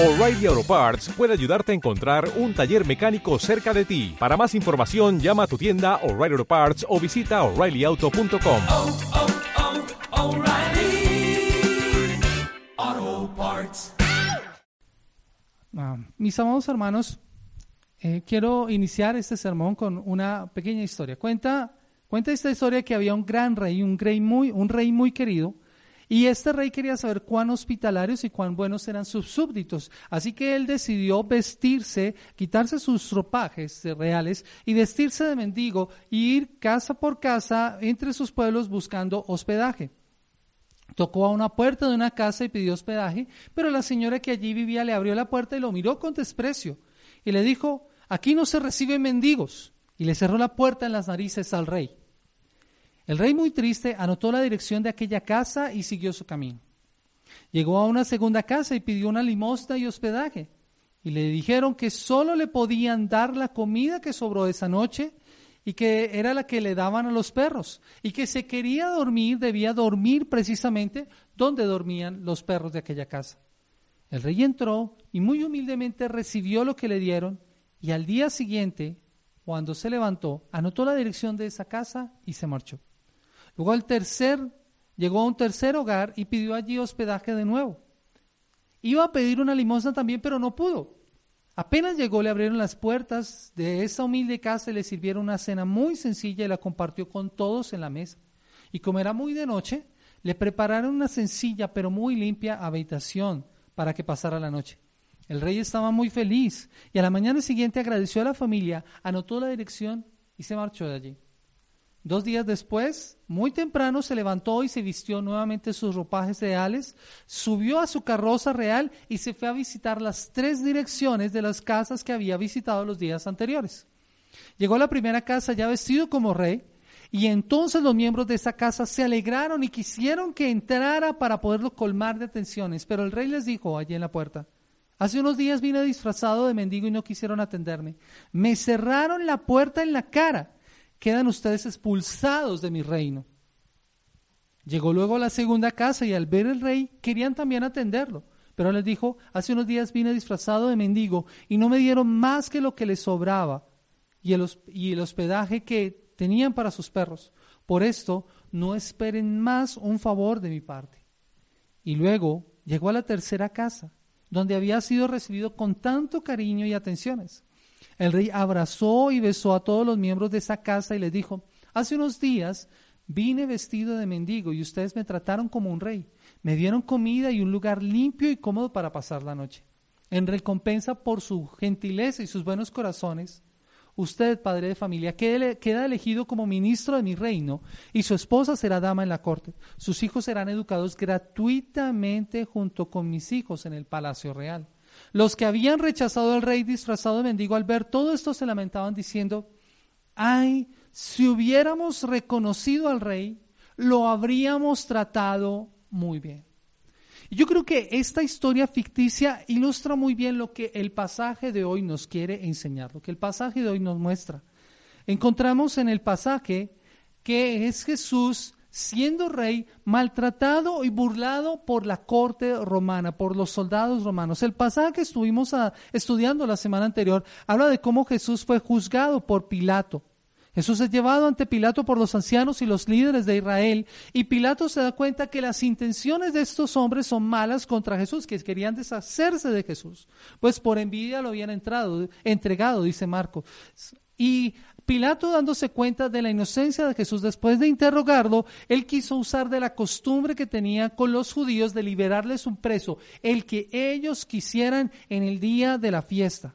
O'Reilly Auto Parts puede ayudarte a encontrar un taller mecánico cerca de ti. Para más información, llama a tu tienda O'Reilly Auto Parts o visita oreillyauto.com. oh, oh, Parts. Ah, mis amados hermanos, eh, quiero iniciar este sermón con una pequeña historia. Cuenta, cuenta esta historia que había un gran rey, un rey muy, un rey muy querido, y este rey quería saber cuán hospitalarios y cuán buenos eran sus súbditos. Así que él decidió vestirse, quitarse sus ropajes reales y vestirse de mendigo y ir casa por casa entre sus pueblos buscando hospedaje. Tocó a una puerta de una casa y pidió hospedaje, pero la señora que allí vivía le abrió la puerta y lo miró con desprecio y le dijo, aquí no se reciben mendigos, y le cerró la puerta en las narices al rey. El rey muy triste anotó la dirección de aquella casa y siguió su camino. Llegó a una segunda casa y pidió una limosna y hospedaje, y le dijeron que solo le podían dar la comida que sobró esa noche y que era la que le daban a los perros, y que se quería dormir, debía dormir precisamente donde dormían los perros de aquella casa. El rey entró y muy humildemente recibió lo que le dieron, y al día siguiente, cuando se levantó, anotó la dirección de esa casa y se marchó. Luego al tercer, llegó a un tercer hogar y pidió allí hospedaje de nuevo. Iba a pedir una limosna también, pero no pudo. Apenas llegó, le abrieron las puertas de esa humilde casa y le sirvieron una cena muy sencilla y la compartió con todos en la mesa. Y como era muy de noche, le prepararon una sencilla pero muy limpia habitación para que pasara la noche. El rey estaba muy feliz y a la mañana siguiente agradeció a la familia, anotó la dirección y se marchó de allí. Dos días después, muy temprano, se levantó y se vistió nuevamente sus ropajes reales, subió a su carroza real y se fue a visitar las tres direcciones de las casas que había visitado los días anteriores. Llegó a la primera casa ya vestido como rey, y entonces los miembros de esa casa se alegraron y quisieron que entrara para poderlo colmar de atenciones, pero el rey les dijo allí en la puerta, Hace unos días vine disfrazado de mendigo y no quisieron atenderme. Me cerraron la puerta en la cara quedan ustedes expulsados de mi reino. Llegó luego a la segunda casa y al ver el rey querían también atenderlo. Pero les dijo, hace unos días vine disfrazado de mendigo y no me dieron más que lo que les sobraba y el, y el hospedaje que tenían para sus perros. Por esto, no esperen más un favor de mi parte. Y luego llegó a la tercera casa, donde había sido recibido con tanto cariño y atenciones. El rey abrazó y besó a todos los miembros de esa casa y les dijo, hace unos días vine vestido de mendigo y ustedes me trataron como un rey. Me dieron comida y un lugar limpio y cómodo para pasar la noche. En recompensa por su gentileza y sus buenos corazones, usted, padre de familia, queda elegido como ministro de mi reino y su esposa será dama en la corte. Sus hijos serán educados gratuitamente junto con mis hijos en el palacio real. Los que habían rechazado al rey disfrazado de mendigo al ver todo esto se lamentaban diciendo, ay, si hubiéramos reconocido al rey, lo habríamos tratado muy bien. Y yo creo que esta historia ficticia ilustra muy bien lo que el pasaje de hoy nos quiere enseñar, lo que el pasaje de hoy nos muestra. Encontramos en el pasaje que es Jesús siendo rey, maltratado y burlado por la corte romana, por los soldados romanos. El pasaje que estuvimos a, estudiando la semana anterior habla de cómo Jesús fue juzgado por Pilato. Jesús es llevado ante Pilato por los ancianos y los líderes de Israel y Pilato se da cuenta que las intenciones de estos hombres son malas contra Jesús, que querían deshacerse de Jesús, pues por envidia lo habían entrado, entregado, dice Marco. Y Pilato, dándose cuenta de la inocencia de Jesús, después de interrogarlo, él quiso usar de la costumbre que tenía con los judíos de liberarles un preso, el que ellos quisieran en el día de la fiesta.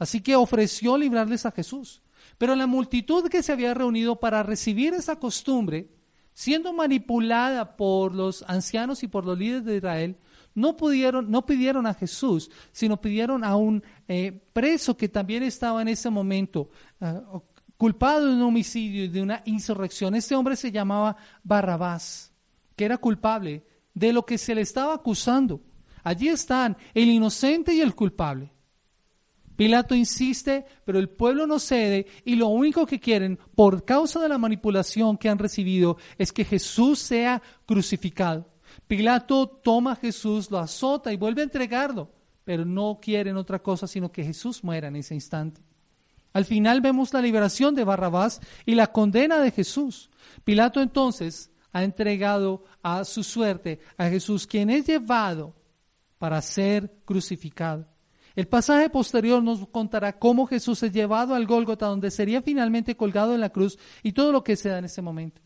Así que ofreció librarles a Jesús. Pero la multitud que se había reunido para recibir esa costumbre, siendo manipulada por los ancianos y por los líderes de Israel, no pudieron, no pidieron a Jesús, sino pidieron a un eh, preso que también estaba en ese momento uh, culpado de un homicidio y de una insurrección. Este hombre se llamaba Barrabás, que era culpable de lo que se le estaba acusando. Allí están el inocente y el culpable. Pilato insiste, pero el pueblo no cede y lo único que quieren, por causa de la manipulación que han recibido, es que Jesús sea crucificado. Pilato toma a Jesús, lo azota y vuelve a entregarlo. pero no quieren otra cosa sino que Jesús muera en ese instante. Al final vemos la liberación de Barrabás y la condena de Jesús. Pilato entonces ha entregado a su suerte a Jesús, quien es llevado para ser crucificado. El pasaje posterior nos contará cómo Jesús es llevado al Gólgota, donde sería finalmente colgado en la cruz y todo lo que se da en ese momento.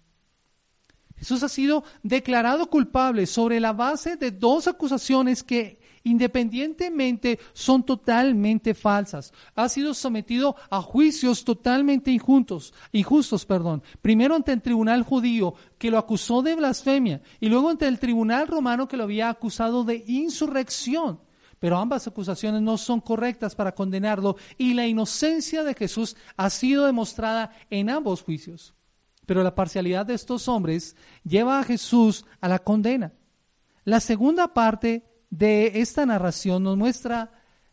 Jesús ha sido declarado culpable sobre la base de dos acusaciones que independientemente son totalmente falsas. Ha sido sometido a juicios totalmente injustos, injustos, perdón. Primero ante el tribunal judío que lo acusó de blasfemia y luego ante el tribunal romano que lo había acusado de insurrección. Pero ambas acusaciones no son correctas para condenarlo y la inocencia de Jesús ha sido demostrada en ambos juicios. Pero la parcialidad de estos hombres lleva a Jesús a la condena. La segunda parte de esta narración nos muestra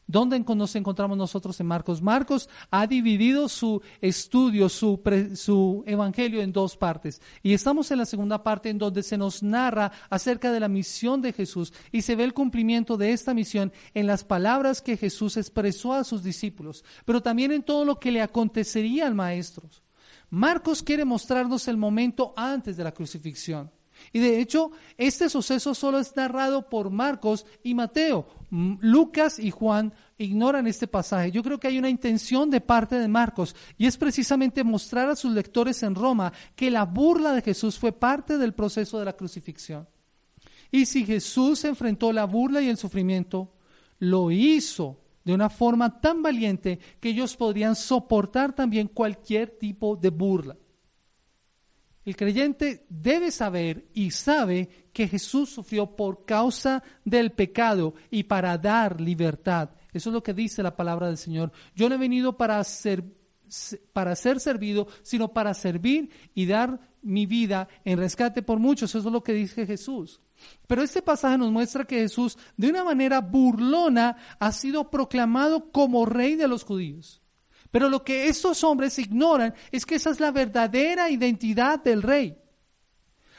dónde nos encontramos nosotros en Marcos. Marcos ha dividido su estudio, su, evangelio en dos partes. Y estamos en la segunda parte en donde se nos narra acerca de la misión de Jesús y se ve el cumplimiento de esta misión en las palabras que Jesús expresó a sus discípulos, pero también en todo lo que le acontecería al maestro. Marcos quiere mostrarnos el momento antes de la crucifixión. Y de hecho, este suceso solo es narrado por Marcos y Mateo. Lucas y Juan ignoran este pasaje. Yo creo que hay una intención de parte de Marcos y es precisamente mostrar a sus lectores en Roma que la burla de Jesús fue parte del proceso de la crucifixión. Y si Jesús enfrentó la burla y el sufrimiento, lo hizo de una forma tan valiente que ellos podrían soportar también cualquier tipo de burla. El creyente debe saber y sabe que Jesús sufrió por causa del pecado y para dar libertad. Eso es lo que dice la palabra del Señor. Yo no he venido para ser, para ser servido, sino para servir y dar mi vida en rescate por muchos. Eso es lo que dice Jesús. Pero este pasaje nos muestra que Jesús, de una manera burlona, ha sido proclamado como rey de los judíos. Pero lo que estos hombres ignoran es que esa es la verdadera identidad del rey.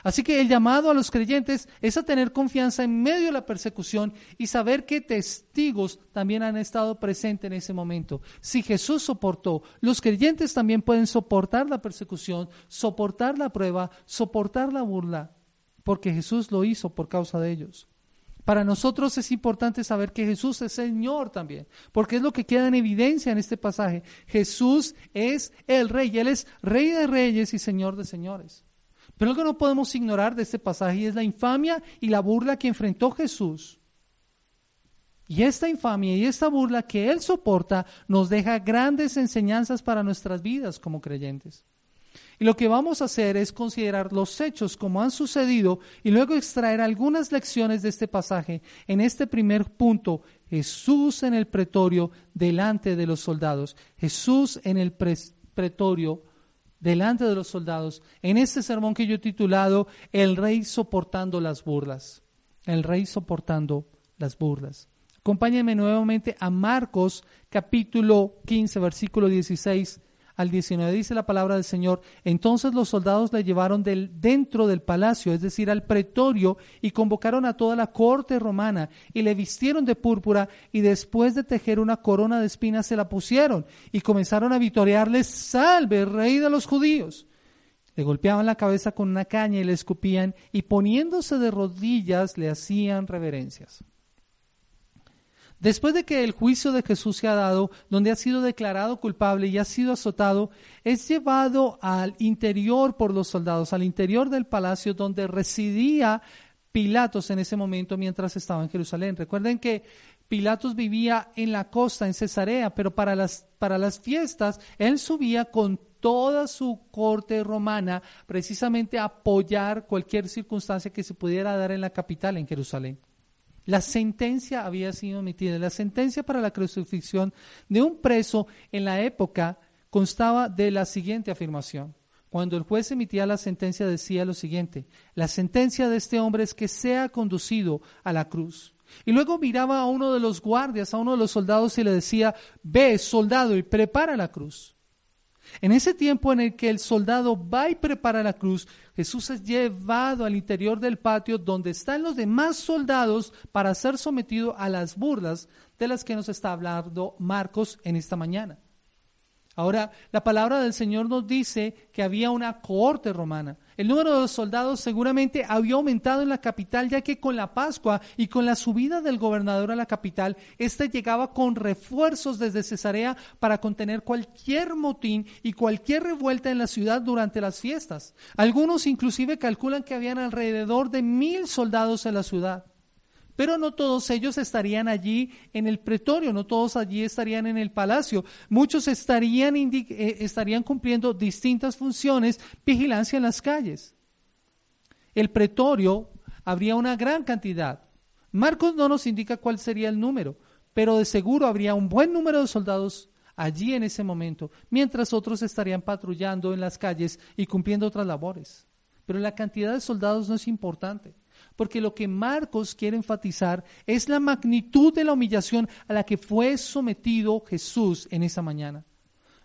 Así que el llamado a los creyentes es a tener confianza en medio de la persecución y saber que testigos también han estado presentes en ese momento. Si Jesús soportó, los creyentes también pueden soportar la persecución, soportar la prueba, soportar la burla, porque Jesús lo hizo por causa de ellos. Para nosotros es importante saber que Jesús es Señor también, porque es lo que queda en evidencia en este pasaje. Jesús es el Rey, Él es Rey de Reyes y Señor de Señores. Pero que no podemos ignorar de este pasaje es la infamia y la burla que enfrentó Jesús. Y esta infamia y esta burla que Él soporta nos deja grandes enseñanzas para nuestras vidas como creyentes. Y lo que vamos a hacer es considerar los hechos como han sucedido y luego extraer algunas lecciones de este pasaje. En este primer punto, Jesús en el pretorio delante de los soldados. Jesús en el pretorio delante de los soldados. En este sermón que yo he titulado El rey soportando las burlas. El rey soportando las burlas. Acompáñenme nuevamente a Marcos capítulo 15, versículo 16 al 19 dice la palabra del Señor, entonces los soldados le llevaron del, dentro del palacio, es decir, al pretorio, y convocaron a toda la corte romana, y le vistieron de púrpura, y después de tejer una corona de espinas se la pusieron, y comenzaron a vitorearle, salve, rey de los judíos. Le golpeaban la cabeza con una caña y le escupían, y poniéndose de rodillas le hacían reverencias. Después de que el juicio de Jesús se ha dado, donde ha sido declarado culpable y ha sido azotado, es llevado al interior por los soldados, al interior del palacio donde residía Pilatos en ese momento mientras estaba en Jerusalén. Recuerden que Pilatos vivía en la costa, en Cesarea, pero para las, para las fiestas él subía con toda su corte romana precisamente a apoyar cualquier circunstancia que se pudiera dar en la capital, en Jerusalén. La sentencia había sido emitida. La sentencia para la crucifixión de un preso en la época constaba de la siguiente afirmación. Cuando el juez emitía la sentencia decía lo siguiente, la sentencia de este hombre es que sea conducido a la cruz. Y luego miraba a uno de los guardias, a uno de los soldados y le decía, ve, soldado, y prepara la cruz. En ese tiempo en el que el soldado va y prepara la cruz, Jesús es llevado al interior del patio donde están los demás soldados para ser sometido a las burlas de las que nos está hablando Marcos en esta mañana. Ahora, la palabra del Señor nos dice que había una cohorte romana. El número de soldados seguramente había aumentado en la capital, ya que con la Pascua y con la subida del gobernador a la capital, éste llegaba con refuerzos desde Cesarea para contener cualquier motín y cualquier revuelta en la ciudad durante las fiestas. Algunos inclusive calculan que habían alrededor de mil soldados en la ciudad. Pero no todos ellos estarían allí en el pretorio, no todos allí estarían en el palacio. Muchos estarían, eh, estarían cumpliendo distintas funciones, vigilancia en las calles. El pretorio habría una gran cantidad. Marcos no nos indica cuál sería el número, pero de seguro habría un buen número de soldados allí en ese momento, mientras otros estarían patrullando en las calles y cumpliendo otras labores. Pero la cantidad de soldados no es importante porque lo que Marcos quiere enfatizar es la magnitud de la humillación a la que fue sometido Jesús en esa mañana.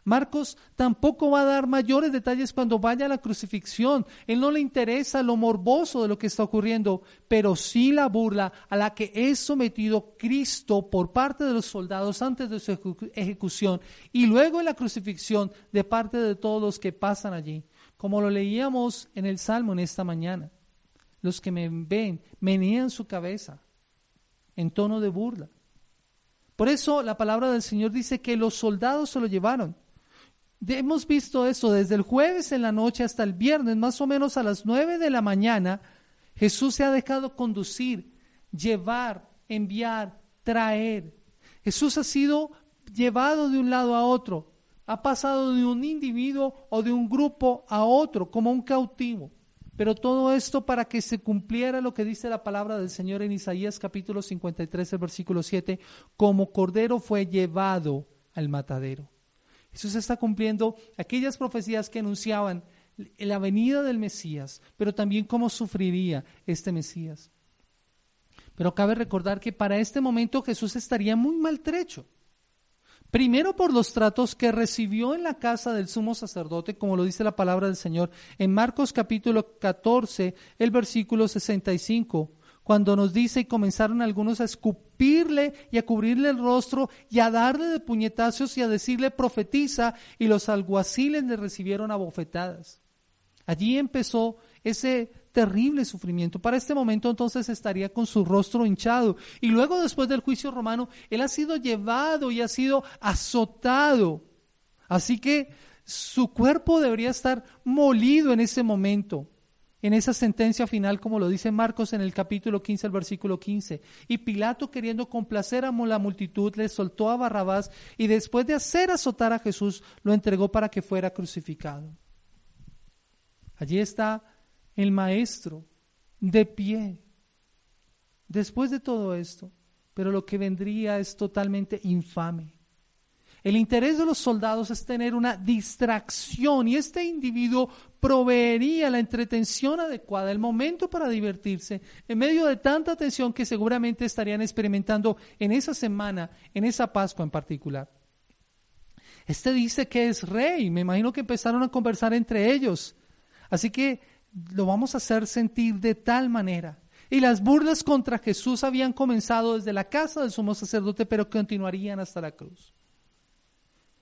Marcos tampoco va a dar mayores detalles cuando vaya a la crucifixión. Él no le interesa lo morboso de lo que está ocurriendo, pero sí la burla a la que es sometido Cristo por parte de los soldados antes de su ejecución y luego en la crucifixión de parte de todos los que pasan allí, como lo leíamos en el Salmo en esta mañana. Los que me ven menean su cabeza en tono de burla. Por eso la palabra del Señor dice que los soldados se lo llevaron. Hemos visto eso desde el jueves en la noche hasta el viernes, más o menos a las nueve de la mañana. Jesús se ha dejado conducir, llevar, enviar, traer. Jesús ha sido llevado de un lado a otro, ha pasado de un individuo o de un grupo a otro como un cautivo. Pero todo esto para que se cumpliera lo que dice la palabra del Señor en Isaías capítulo 53, el versículo 7, como cordero fue llevado al matadero. Jesús está cumpliendo aquellas profecías que anunciaban la venida del Mesías, pero también cómo sufriría este Mesías. Pero cabe recordar que para este momento Jesús estaría muy maltrecho. Primero por los tratos que recibió en la casa del sumo sacerdote, como lo dice la palabra del Señor en Marcos capítulo 14, el versículo 65, cuando nos dice y comenzaron algunos a escupirle y a cubrirle el rostro y a darle de puñetazos y a decirle profetiza y los alguaciles le recibieron a bofetadas. Allí empezó ese terrible sufrimiento. Para este momento entonces estaría con su rostro hinchado. Y luego después del juicio romano, él ha sido llevado y ha sido azotado. Así que su cuerpo debería estar molido en ese momento, en esa sentencia final, como lo dice Marcos en el capítulo 15, el versículo 15. Y Pilato, queriendo complacer a la multitud, le soltó a Barrabás y después de hacer azotar a Jesús, lo entregó para que fuera crucificado. Allí está el maestro de pie. Después de todo esto, pero lo que vendría es totalmente infame. El interés de los soldados es tener una distracción y este individuo proveería la entretención adecuada, el momento para divertirse, en medio de tanta tensión que seguramente estarían experimentando en esa semana, en esa Pascua en particular. Este dice que es rey, me imagino que empezaron a conversar entre ellos. Así que lo vamos a hacer sentir de tal manera. Y las burlas contra Jesús habían comenzado desde la casa del sumo sacerdote, pero continuarían hasta la cruz.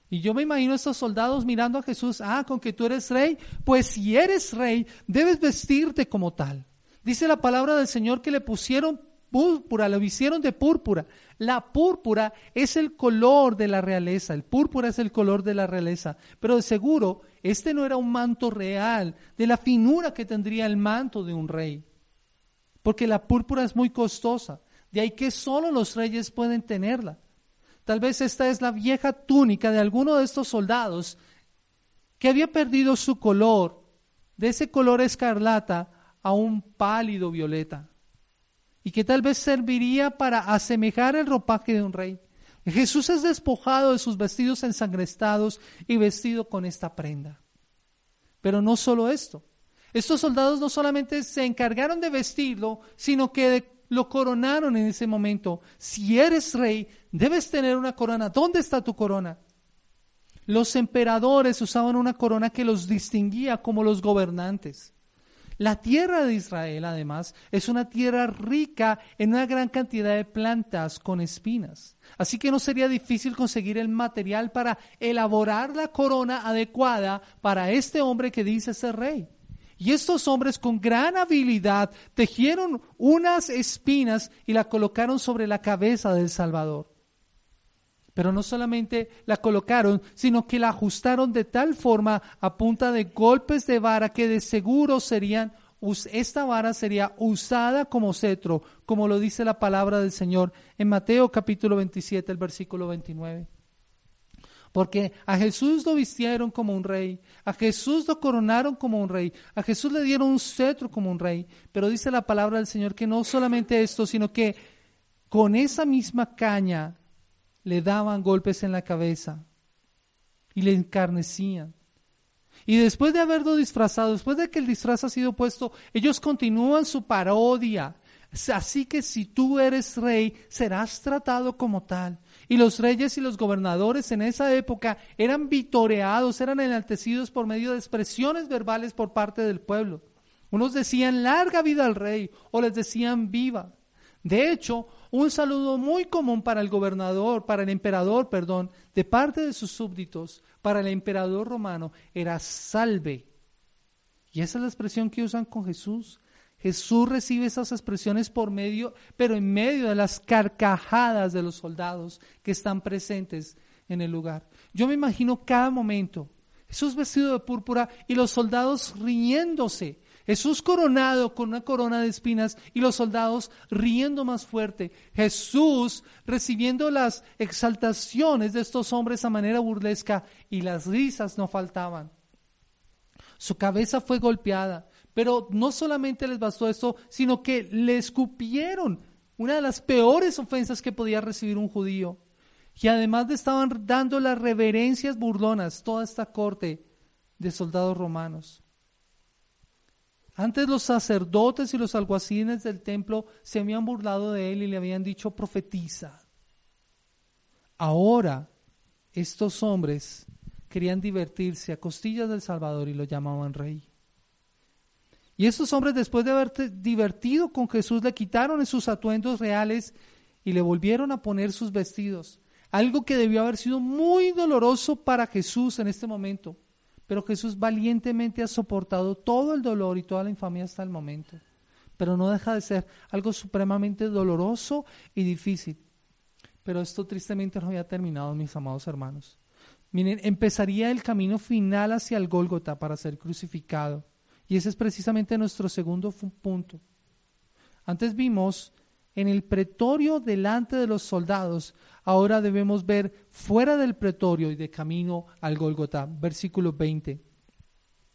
Y yo me imagino a estos soldados mirando a Jesús, ah, con que tú eres rey, pues si eres rey, debes vestirte como tal. Dice la palabra del Señor que le pusieron púrpura, lo hicieron de púrpura. La púrpura es el color de la realeza, el púrpura es el color de la realeza, pero de seguro este no era un manto real, de la finura que tendría el manto de un rey, porque la púrpura es muy costosa, de ahí que solo los reyes pueden tenerla. Tal vez esta es la vieja túnica de alguno de estos soldados que había perdido su color, de ese color escarlata a un pálido violeta y que tal vez serviría para asemejar el ropaje de un rey. Jesús es despojado de sus vestidos ensangrestados y vestido con esta prenda. Pero no solo esto. Estos soldados no solamente se encargaron de vestirlo, sino que lo coronaron en ese momento. Si eres rey, debes tener una corona. ¿Dónde está tu corona? Los emperadores usaban una corona que los distinguía como los gobernantes. La tierra de Israel, además, es una tierra rica en una gran cantidad de plantas con espinas. Así que no sería difícil conseguir el material para elaborar la corona adecuada para este hombre que dice ser rey. Y estos hombres con gran habilidad tejieron unas espinas y la colocaron sobre la cabeza del Salvador. Pero no solamente la colocaron, sino que la ajustaron de tal forma a punta de golpes de vara que de seguro serían, esta vara sería usada como cetro, como lo dice la palabra del Señor en Mateo capítulo 27, el versículo 29. Porque a Jesús lo vistieron como un rey, a Jesús lo coronaron como un rey, a Jesús le dieron un cetro como un rey. Pero dice la palabra del Señor que no solamente esto, sino que con esa misma caña le daban golpes en la cabeza y le encarnecían. Y después de haberlo disfrazado, después de que el disfraz ha sido puesto, ellos continúan su parodia. Así que si tú eres rey, serás tratado como tal. Y los reyes y los gobernadores en esa época eran vitoreados, eran enaltecidos por medio de expresiones verbales por parte del pueblo. Unos decían larga vida al rey o les decían viva. De hecho, un saludo muy común para el gobernador, para el emperador, perdón, de parte de sus súbditos, para el emperador romano, era salve. Y esa es la expresión que usan con Jesús. Jesús recibe esas expresiones por medio, pero en medio de las carcajadas de los soldados que están presentes en el lugar. Yo me imagino cada momento, Jesús vestido de púrpura y los soldados riéndose Jesús coronado con una corona de espinas y los soldados riendo más fuerte. Jesús recibiendo las exaltaciones de estos hombres a manera burlesca y las risas no faltaban. Su cabeza fue golpeada, pero no solamente les bastó esto, sino que le escupieron una de las peores ofensas que podía recibir un judío. Y además le estaban dando las reverencias burlonas toda esta corte de soldados romanos. Antes los sacerdotes y los alguacines del templo se habían burlado de él y le habían dicho profetiza. Ahora estos hombres querían divertirse a costillas del Salvador y lo llamaban rey. Y estos hombres después de haberse divertido con Jesús le quitaron sus atuendos reales y le volvieron a poner sus vestidos. Algo que debió haber sido muy doloroso para Jesús en este momento. Pero Jesús valientemente ha soportado todo el dolor y toda la infamia hasta el momento. Pero no deja de ser algo supremamente doloroso y difícil. Pero esto tristemente no había terminado, mis amados hermanos. Miren, empezaría el camino final hacia el Gólgota para ser crucificado. Y ese es precisamente nuestro segundo punto. Antes vimos en el pretorio delante de los soldados ahora debemos ver fuera del pretorio y de camino al Golgota. Versículo 20.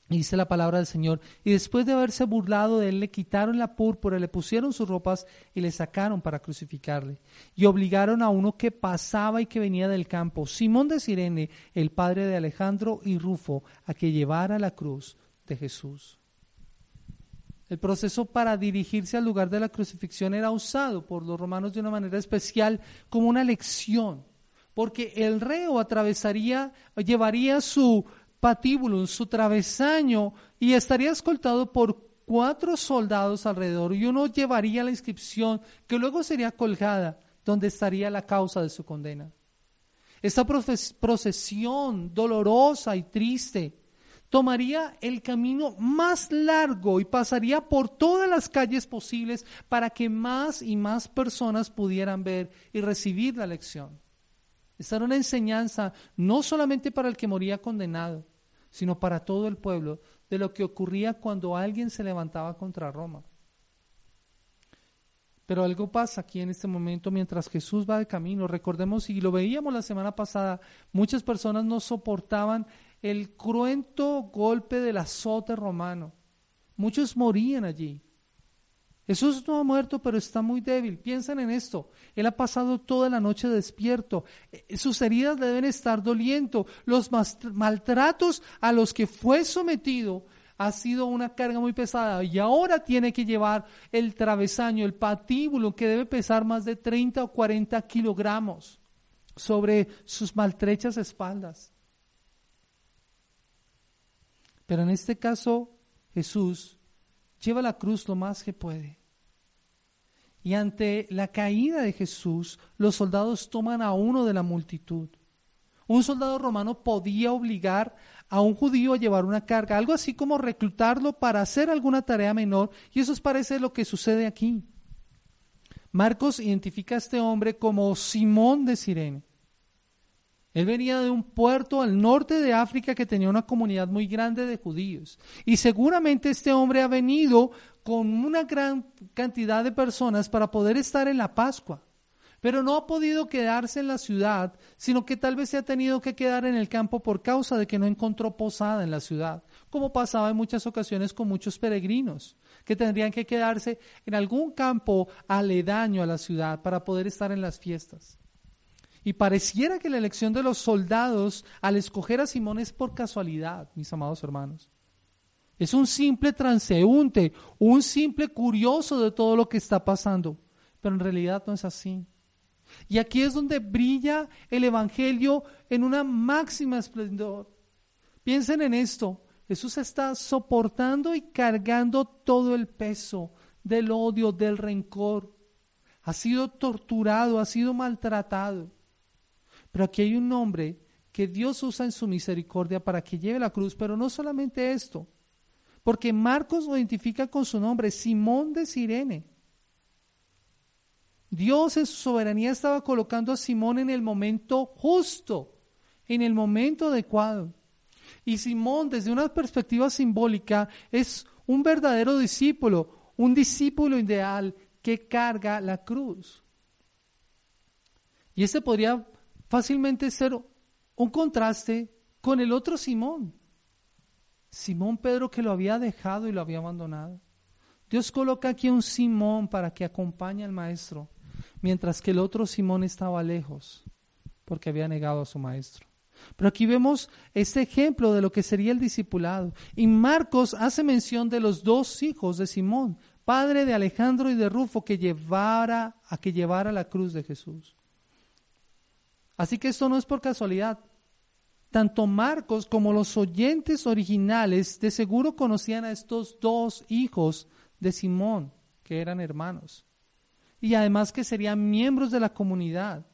Dice la palabra del Señor, y después de haberse burlado de él, le quitaron la púrpura, le pusieron sus ropas y le sacaron para crucificarle. Y obligaron a uno que pasaba y que venía del campo, Simón de Sirene, el padre de Alejandro y Rufo, a que llevara la cruz de Jesús. El proceso para dirigirse al lugar de la crucifixión era usado por los romanos de una manera especial como una lección, porque el reo atravesaría, llevaría su patíbulo, su travesaño, y estaría escoltado por cuatro soldados alrededor, y uno llevaría la inscripción que luego sería colgada, donde estaría la causa de su condena. Esta procesión dolorosa y triste tomaría el camino más largo y pasaría por todas las calles posibles para que más y más personas pudieran ver y recibir la lección. Esta era una enseñanza no solamente para el que moría condenado, sino para todo el pueblo de lo que ocurría cuando alguien se levantaba contra Roma. Pero algo pasa aquí en este momento mientras Jesús va de camino. Recordemos, y lo veíamos la semana pasada, muchas personas no soportaban el cruento golpe del azote romano. Muchos morían allí. Jesús no ha muerto, pero está muy débil. Piensen en esto. Él ha pasado toda la noche despierto. Eh, sus heridas deben estar doliendo. Los maltratos a los que fue sometido ha sido una carga muy pesada y ahora tiene que llevar el travesaño, el patíbulo, que debe pesar más de 30 o 40 kilogramos sobre sus maltrechas espaldas. Pero en este caso, Jesús lleva la cruz lo más que puede. Y ante la caída de Jesús, los soldados toman a uno de la multitud. Un soldado romano podía obligar a un judío a llevar una carga, algo así como reclutarlo para hacer alguna tarea menor, y eso es parece lo que sucede aquí. Marcos identifica a este hombre como Simón de Sirene. Él venía de un puerto al norte de África que tenía una comunidad muy grande de judíos. Y seguramente este hombre ha venido con una gran cantidad de personas para poder estar en la Pascua. Pero no ha podido quedarse en la ciudad, sino que tal vez se ha tenido que quedar en el campo por causa de que no encontró posada en la ciudad, como pasaba en muchas ocasiones con muchos peregrinos, que tendrían que quedarse en algún campo aledaño a la ciudad para poder estar en las fiestas. Y pareciera que la elección de los soldados al escoger a Simón es por casualidad, mis amados hermanos. Es un simple transeúnte, un simple curioso de todo lo que está pasando, pero en realidad no es así. Y aquí es donde brilla el Evangelio en una máxima esplendor. Piensen en esto. Jesús está soportando y cargando todo el peso del odio, del rencor. Ha sido torturado, ha sido maltratado. Pero aquí hay un hombre que Dios usa en su misericordia para que lleve la cruz, pero no solamente esto, porque Marcos lo identifica con su nombre, Simón de Sirene. Dios en su soberanía estaba colocando a Simón en el momento justo, en el momento adecuado. Y Simón, desde una perspectiva simbólica, es un verdadero discípulo, un discípulo ideal que carga la cruz. Y este podría fácilmente ser un contraste con el otro Simón. Simón Pedro que lo había dejado y lo había abandonado. Dios coloca aquí un Simón para que acompañe al maestro mientras que el otro Simón estaba lejos porque había negado a su maestro. Pero aquí vemos este ejemplo de lo que sería el discipulado. Y Marcos hace mención de los dos hijos de Simón, padre de Alejandro y de Rufo, que llevara a que llevara la cruz de Jesús. Así que esto no es por casualidad. Tanto Marcos como los oyentes originales de seguro conocían a estos dos hijos de Simón, que eran hermanos y además que serían miembros de la comunidad.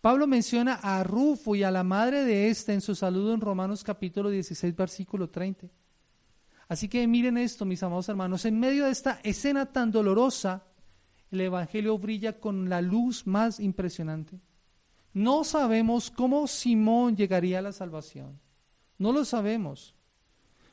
Pablo menciona a Rufo y a la madre de éste en su saludo en Romanos capítulo 16, versículo 30. Así que miren esto, mis amados hermanos, en medio de esta escena tan dolorosa, el Evangelio brilla con la luz más impresionante. No sabemos cómo Simón llegaría a la salvación. No lo sabemos.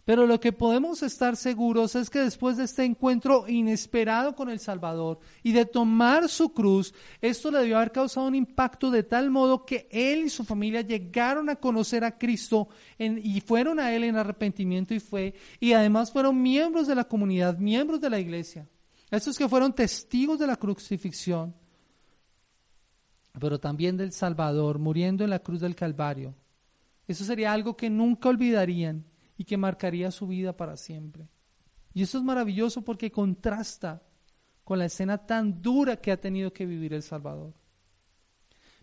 Pero lo que podemos estar seguros es que después de este encuentro inesperado con el Salvador y de tomar su cruz, esto le debió haber causado un impacto de tal modo que él y su familia llegaron a conocer a Cristo y fueron a él en arrepentimiento y fe, y además fueron miembros de la comunidad, miembros de la iglesia. Estos que fueron testigos de la crucifixión, pero también del Salvador, muriendo en la cruz del Calvario. Eso sería algo que nunca olvidarían y que marcaría su vida para siempre. Y eso es maravilloso porque contrasta con la escena tan dura que ha tenido que vivir el Salvador.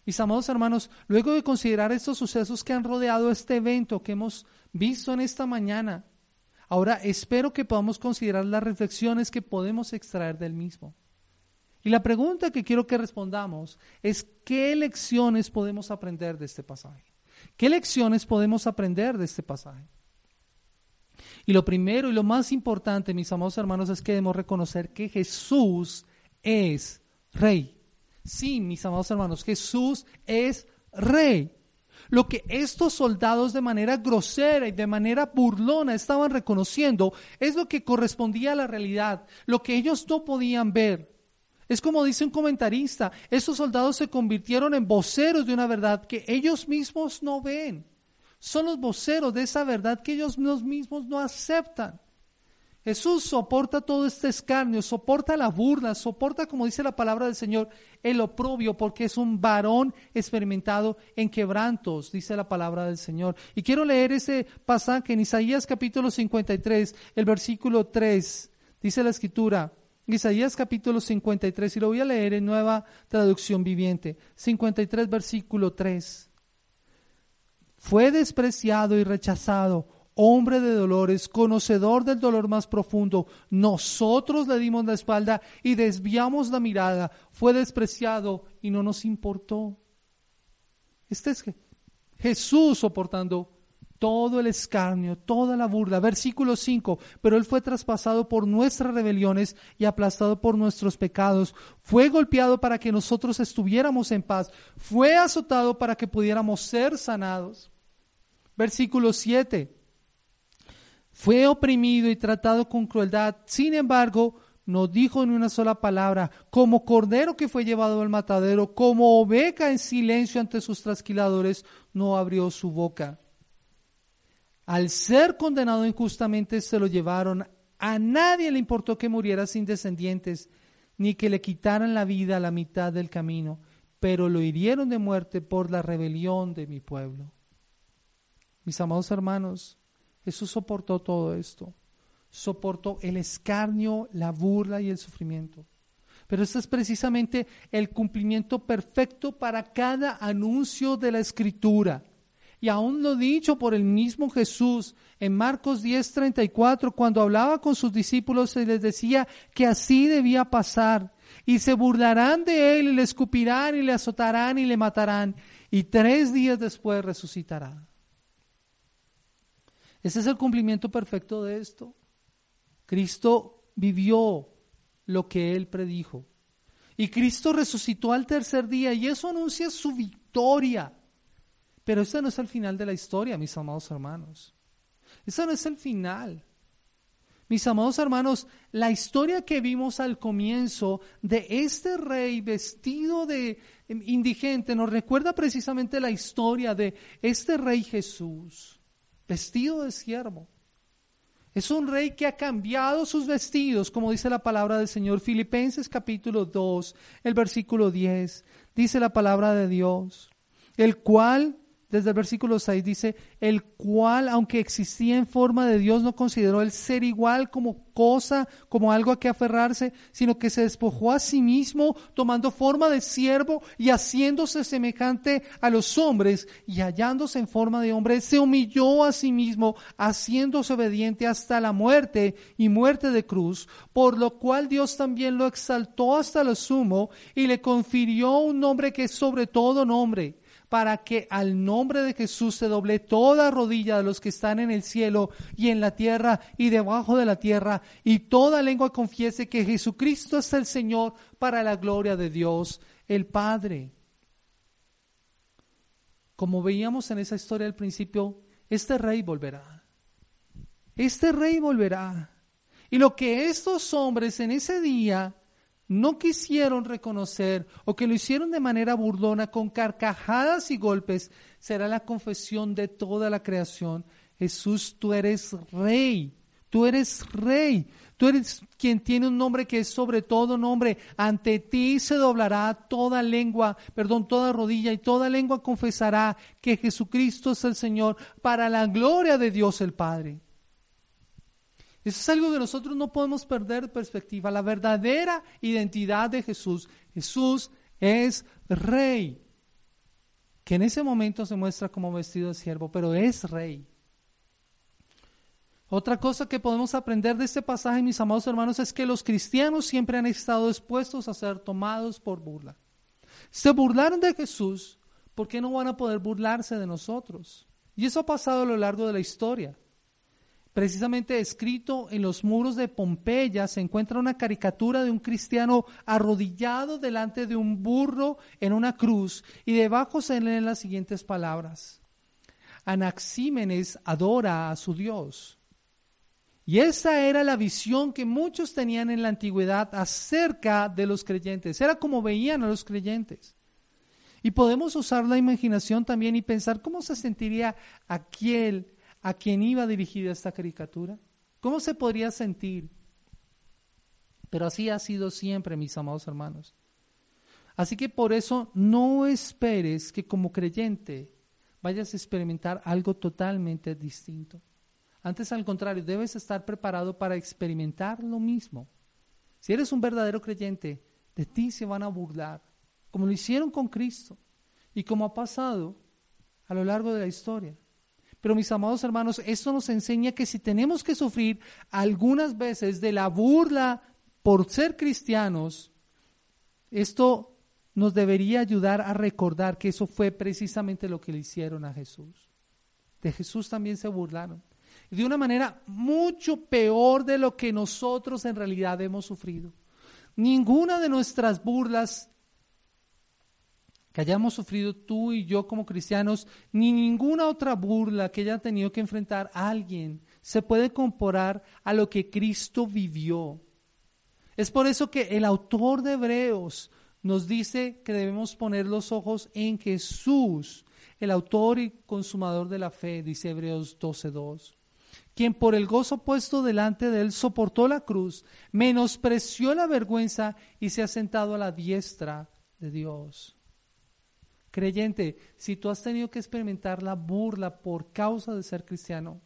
Mis amados hermanos, luego de considerar estos sucesos que han rodeado este evento que hemos visto en esta mañana, ahora espero que podamos considerar las reflexiones que podemos extraer del mismo. Y la pregunta que quiero que respondamos es, ¿qué lecciones podemos aprender de este pasaje? ¿Qué lecciones podemos aprender de este pasaje? Y lo primero y lo más importante, mis amados hermanos, es que debemos reconocer que Jesús es rey. Sí, mis amados hermanos, Jesús es rey. Lo que estos soldados de manera grosera y de manera burlona estaban reconociendo es lo que correspondía a la realidad, lo que ellos no podían ver. Es como dice un comentarista, esos soldados se convirtieron en voceros de una verdad que ellos mismos no ven son los voceros de esa verdad que ellos mismos no aceptan. Jesús soporta todo este escarnio, soporta la burla, soporta, como dice la palabra del Señor, el oprobio, porque es un varón experimentado en quebrantos, dice la palabra del Señor. Y quiero leer ese pasaje en Isaías capítulo 53, el versículo 3, dice la escritura, Isaías capítulo 53, y lo voy a leer en nueva traducción viviente, 53 versículo 3 fue despreciado y rechazado, hombre de dolores, conocedor del dolor más profundo, nosotros le dimos la espalda y desviamos la mirada, fue despreciado y no nos importó. Este es Jesús soportando todo el escarnio, toda la burla. Versículo 5, pero Él fue traspasado por nuestras rebeliones y aplastado por nuestros pecados. Fue golpeado para que nosotros estuviéramos en paz. Fue azotado para que pudiéramos ser sanados. Versículo 7, fue oprimido y tratado con crueldad. Sin embargo, no dijo ni una sola palabra, como cordero que fue llevado al matadero, como oveja en silencio ante sus trasquiladores, no abrió su boca. Al ser condenado injustamente se lo llevaron. A nadie le importó que muriera sin descendientes, ni que le quitaran la vida a la mitad del camino, pero lo hirieron de muerte por la rebelión de mi pueblo. Mis amados hermanos, Jesús soportó todo esto. Soportó el escarnio, la burla y el sufrimiento. Pero este es precisamente el cumplimiento perfecto para cada anuncio de la Escritura. Y aún lo dicho por el mismo Jesús en Marcos 10:34, cuando hablaba con sus discípulos, se les decía que así debía pasar. Y se burlarán de él y le escupirán y le azotarán y le matarán. Y tres días después resucitará. Ese es el cumplimiento perfecto de esto. Cristo vivió lo que él predijo. Y Cristo resucitó al tercer día y eso anuncia su victoria. Pero ese no es el final de la historia, mis amados hermanos. Ese no es el final. Mis amados hermanos, la historia que vimos al comienzo de este rey vestido de indigente nos recuerda precisamente la historia de este rey Jesús vestido de siervo. Es un rey que ha cambiado sus vestidos, como dice la palabra del Señor. Filipenses capítulo 2, el versículo 10, dice la palabra de Dios, el cual desde el versículo 6 dice, el cual, aunque existía en forma de Dios, no consideró el ser igual como cosa, como algo a que aferrarse, sino que se despojó a sí mismo, tomando forma de siervo y haciéndose semejante a los hombres, y hallándose en forma de hombre, se humilló a sí mismo, haciéndose obediente hasta la muerte y muerte de cruz, por lo cual Dios también lo exaltó hasta lo sumo y le confirió un nombre que es sobre todo nombre para que al nombre de Jesús se doble toda rodilla de los que están en el cielo y en la tierra y debajo de la tierra, y toda lengua confiese que Jesucristo es el Señor para la gloria de Dios el Padre. Como veíamos en esa historia al principio, este rey volverá. Este rey volverá. Y lo que estos hombres en ese día no quisieron reconocer o que lo hicieron de manera burdona con carcajadas y golpes, será la confesión de toda la creación. Jesús, tú eres rey, tú eres rey, tú eres quien tiene un nombre que es sobre todo nombre. Ante ti se doblará toda lengua, perdón, toda rodilla y toda lengua confesará que Jesucristo es el Señor para la gloria de Dios el Padre. Eso es algo que nosotros no podemos perder de perspectiva. La verdadera identidad de Jesús. Jesús es rey. Que en ese momento se muestra como vestido de siervo, pero es rey. Otra cosa que podemos aprender de este pasaje, mis amados hermanos, es que los cristianos siempre han estado dispuestos a ser tomados por burla. Se burlaron de Jesús, ¿por qué no van a poder burlarse de nosotros? Y eso ha pasado a lo largo de la historia precisamente escrito en los muros de Pompeya, se encuentra una caricatura de un cristiano arrodillado delante de un burro en una cruz y debajo se leen las siguientes palabras. Anaxímenes adora a su Dios. Y esa era la visión que muchos tenían en la antigüedad acerca de los creyentes. Era como veían a los creyentes. Y podemos usar la imaginación también y pensar cómo se sentiría aquel a quien iba dirigida esta caricatura? ¿Cómo se podría sentir? Pero así ha sido siempre, mis amados hermanos. Así que por eso no esperes que como creyente vayas a experimentar algo totalmente distinto. Antes, al contrario, debes estar preparado para experimentar lo mismo. Si eres un verdadero creyente, de ti se van a burlar, como lo hicieron con Cristo y como ha pasado a lo largo de la historia. Pero mis amados hermanos, esto nos enseña que si tenemos que sufrir algunas veces de la burla por ser cristianos, esto nos debería ayudar a recordar que eso fue precisamente lo que le hicieron a Jesús. De Jesús también se burlaron. De una manera mucho peor de lo que nosotros en realidad hemos sufrido. Ninguna de nuestras burlas que hayamos sufrido tú y yo como cristianos, ni ninguna otra burla que haya tenido que enfrentar a alguien se puede comparar a lo que Cristo vivió. Es por eso que el autor de Hebreos nos dice que debemos poner los ojos en Jesús, el autor y consumador de la fe, dice Hebreos 12.2 quien por el gozo puesto delante de él soportó la cruz, menospreció la vergüenza y se ha sentado a la diestra de Dios. Creyente, si tú has tenido que experimentar la burla por causa de ser cristiano,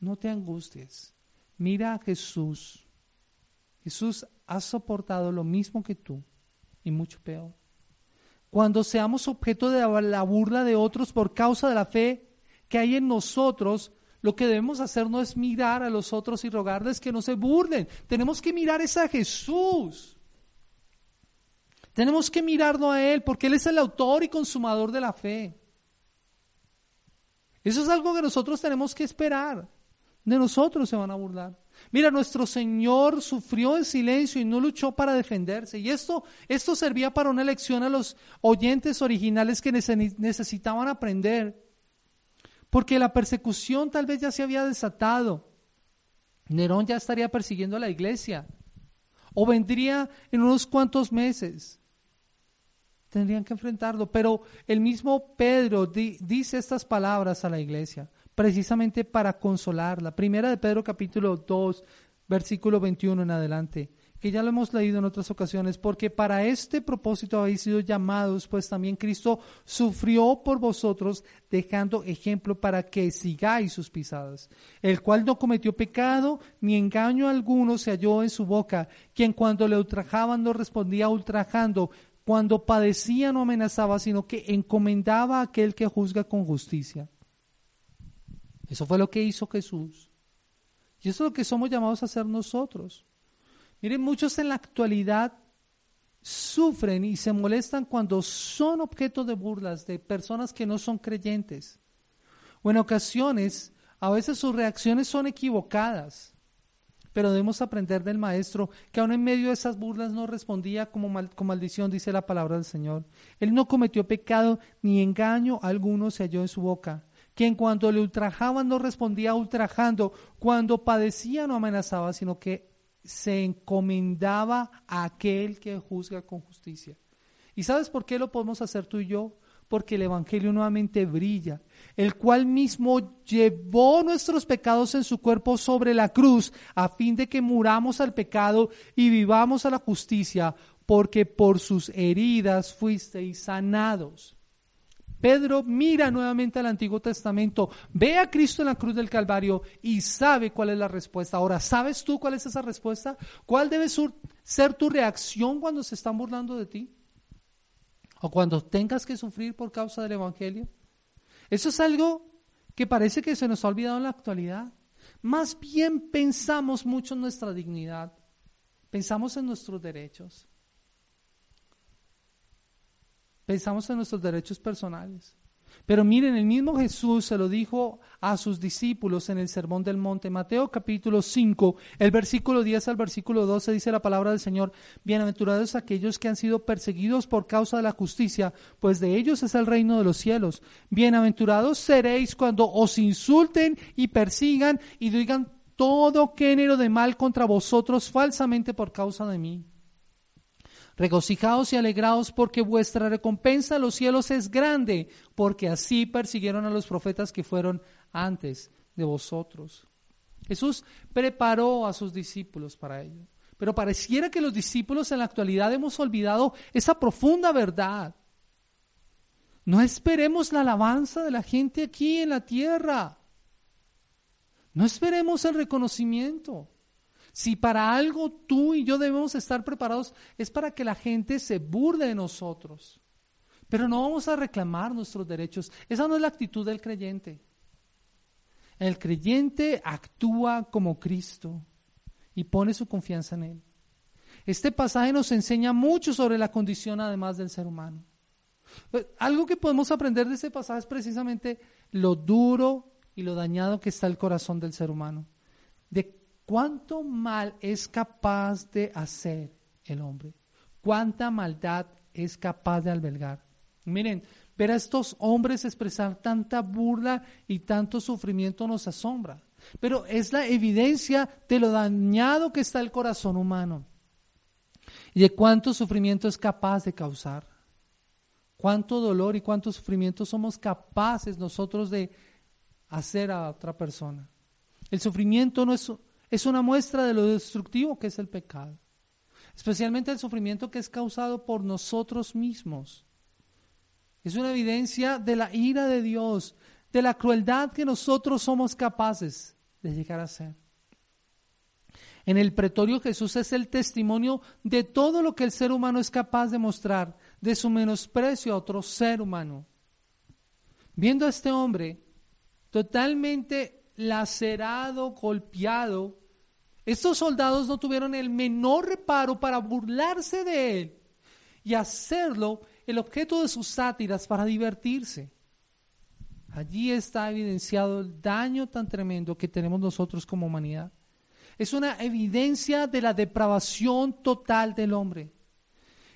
no te angusties. Mira a Jesús. Jesús ha soportado lo mismo que tú y mucho peor. Cuando seamos objeto de la burla de otros por causa de la fe que hay en nosotros, lo que debemos hacer no es mirar a los otros y rogarles que no se burlen. Tenemos que mirar a Jesús. Tenemos que mirarlo a Él porque Él es el autor y consumador de la fe. Eso es algo que nosotros tenemos que esperar. De nosotros se van a burlar. Mira, nuestro Señor sufrió en silencio y no luchó para defenderse. Y esto, esto servía para una lección a los oyentes originales que necesitaban aprender porque la persecución tal vez ya se había desatado. Nerón ya estaría persiguiendo a la iglesia, o vendría en unos cuantos meses. Tendrían que enfrentarlo, pero el mismo Pedro dice estas palabras a la iglesia, precisamente para consolarla. Primera de Pedro capítulo 2, versículo 21 en adelante que ya lo hemos leído en otras ocasiones, porque para este propósito habéis sido llamados, pues también Cristo sufrió por vosotros, dejando ejemplo para que sigáis sus pisadas, el cual no cometió pecado, ni engaño alguno se halló en su boca, quien cuando le ultrajaban no respondía ultrajando, cuando padecía no amenazaba, sino que encomendaba a aquel que juzga con justicia. Eso fue lo que hizo Jesús. Y eso es lo que somos llamados a hacer nosotros. Miren, muchos en la actualidad sufren y se molestan cuando son objeto de burlas de personas que no son creyentes. O en ocasiones, a veces sus reacciones son equivocadas. Pero debemos aprender del maestro que aún en medio de esas burlas no respondía como con maldición, dice la palabra del Señor. Él no cometió pecado ni engaño alguno se halló en su boca. Quien cuando le ultrajaban no respondía ultrajando, cuando padecía no amenazaba, sino que se encomendaba a aquel que juzga con justicia. ¿Y sabes por qué lo podemos hacer tú y yo? Porque el Evangelio nuevamente brilla, el cual mismo llevó nuestros pecados en su cuerpo sobre la cruz, a fin de que muramos al pecado y vivamos a la justicia, porque por sus heridas fuisteis sanados. Pedro mira nuevamente al Antiguo Testamento, ve a Cristo en la cruz del Calvario y sabe cuál es la respuesta. Ahora, ¿sabes tú cuál es esa respuesta? ¿Cuál debe ser tu reacción cuando se están burlando de ti? ¿O cuando tengas que sufrir por causa del Evangelio? Eso es algo que parece que se nos ha olvidado en la actualidad. Más bien pensamos mucho en nuestra dignidad, pensamos en nuestros derechos. Pensamos en nuestros derechos personales. Pero miren, el mismo Jesús se lo dijo a sus discípulos en el Sermón del Monte. Mateo capítulo 5, el versículo 10 al versículo 12 dice la palabra del Señor, bienaventurados aquellos que han sido perseguidos por causa de la justicia, pues de ellos es el reino de los cielos. Bienaventurados seréis cuando os insulten y persigan y digan todo género de mal contra vosotros falsamente por causa de mí. Regocijaos y alegraos porque vuestra recompensa en los cielos es grande, porque así persiguieron a los profetas que fueron antes de vosotros. Jesús preparó a sus discípulos para ello. Pero pareciera que los discípulos en la actualidad hemos olvidado esa profunda verdad. No esperemos la alabanza de la gente aquí en la tierra. No esperemos el reconocimiento. Si para algo tú y yo debemos estar preparados, es para que la gente se burde de nosotros. Pero no vamos a reclamar nuestros derechos. Esa no es la actitud del creyente. El creyente actúa como Cristo y pone su confianza en Él. Este pasaje nos enseña mucho sobre la condición además del ser humano. Pues, algo que podemos aprender de este pasaje es precisamente lo duro y lo dañado que está el corazón del ser humano. De cuánto mal es capaz de hacer el hombre. Cuánta maldad es capaz de albergar. Miren, ver a estos hombres expresar tanta burla y tanto sufrimiento nos asombra. Pero es la evidencia de lo dañado que está el corazón humano y de cuánto sufrimiento es capaz de causar. Cuánto dolor y cuánto sufrimiento somos capaces nosotros de hacer a otra persona. El sufrimiento no es, es una muestra de lo destructivo que es el pecado, especialmente el sufrimiento que es causado por nosotros mismos. Es una evidencia de la ira de Dios, de la crueldad que nosotros somos capaces de llegar a ser. En el pretorio Jesús es el testimonio de todo lo que el ser humano es capaz de mostrar, de su menosprecio a otro ser humano. Viendo a este hombre totalmente lacerado, golpeado, estos soldados no tuvieron el menor reparo para burlarse de él y hacerlo el objeto de sus sátiras para divertirse. Allí está evidenciado el daño tan tremendo que tenemos nosotros como humanidad. Es una evidencia de la depravación total del hombre,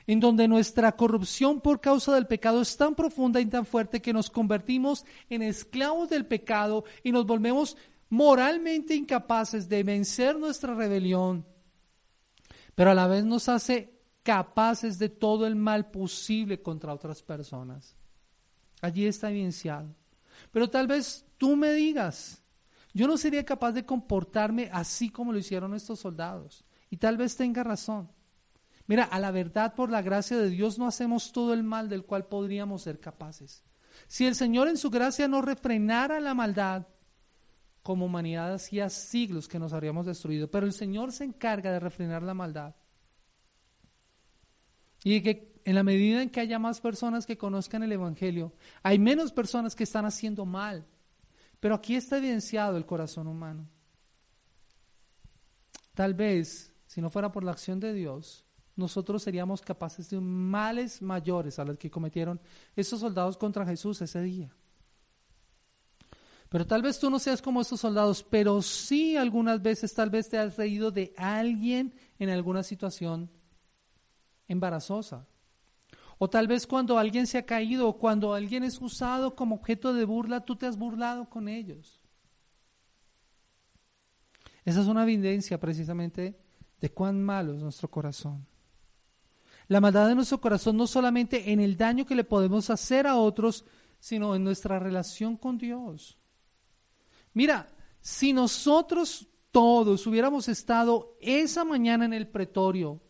en donde nuestra corrupción por causa del pecado es tan profunda y tan fuerte que nos convertimos en esclavos del pecado y nos volvemos moralmente incapaces de vencer nuestra rebelión, pero a la vez nos hace capaces de todo el mal posible contra otras personas. Allí está evidenciado. Pero tal vez tú me digas, yo no sería capaz de comportarme así como lo hicieron estos soldados. Y tal vez tenga razón. Mira, a la verdad, por la gracia de Dios, no hacemos todo el mal del cual podríamos ser capaces. Si el Señor en su gracia no refrenara la maldad, como humanidad hacía siglos que nos habríamos destruido, pero el Señor se encarga de refrenar la maldad. Y que en la medida en que haya más personas que conozcan el Evangelio, hay menos personas que están haciendo mal. Pero aquí está evidenciado el corazón humano. Tal vez, si no fuera por la acción de Dios, nosotros seríamos capaces de males mayores a los que cometieron esos soldados contra Jesús ese día. Pero tal vez tú no seas como esos soldados, pero sí algunas veces tal vez te has reído de alguien en alguna situación embarazosa. O tal vez cuando alguien se ha caído o cuando alguien es usado como objeto de burla, tú te has burlado con ellos. Esa es una evidencia precisamente de cuán malo es nuestro corazón. La maldad de nuestro corazón no solamente en el daño que le podemos hacer a otros, sino en nuestra relación con Dios. Mira, si nosotros todos hubiéramos estado esa mañana en el pretorio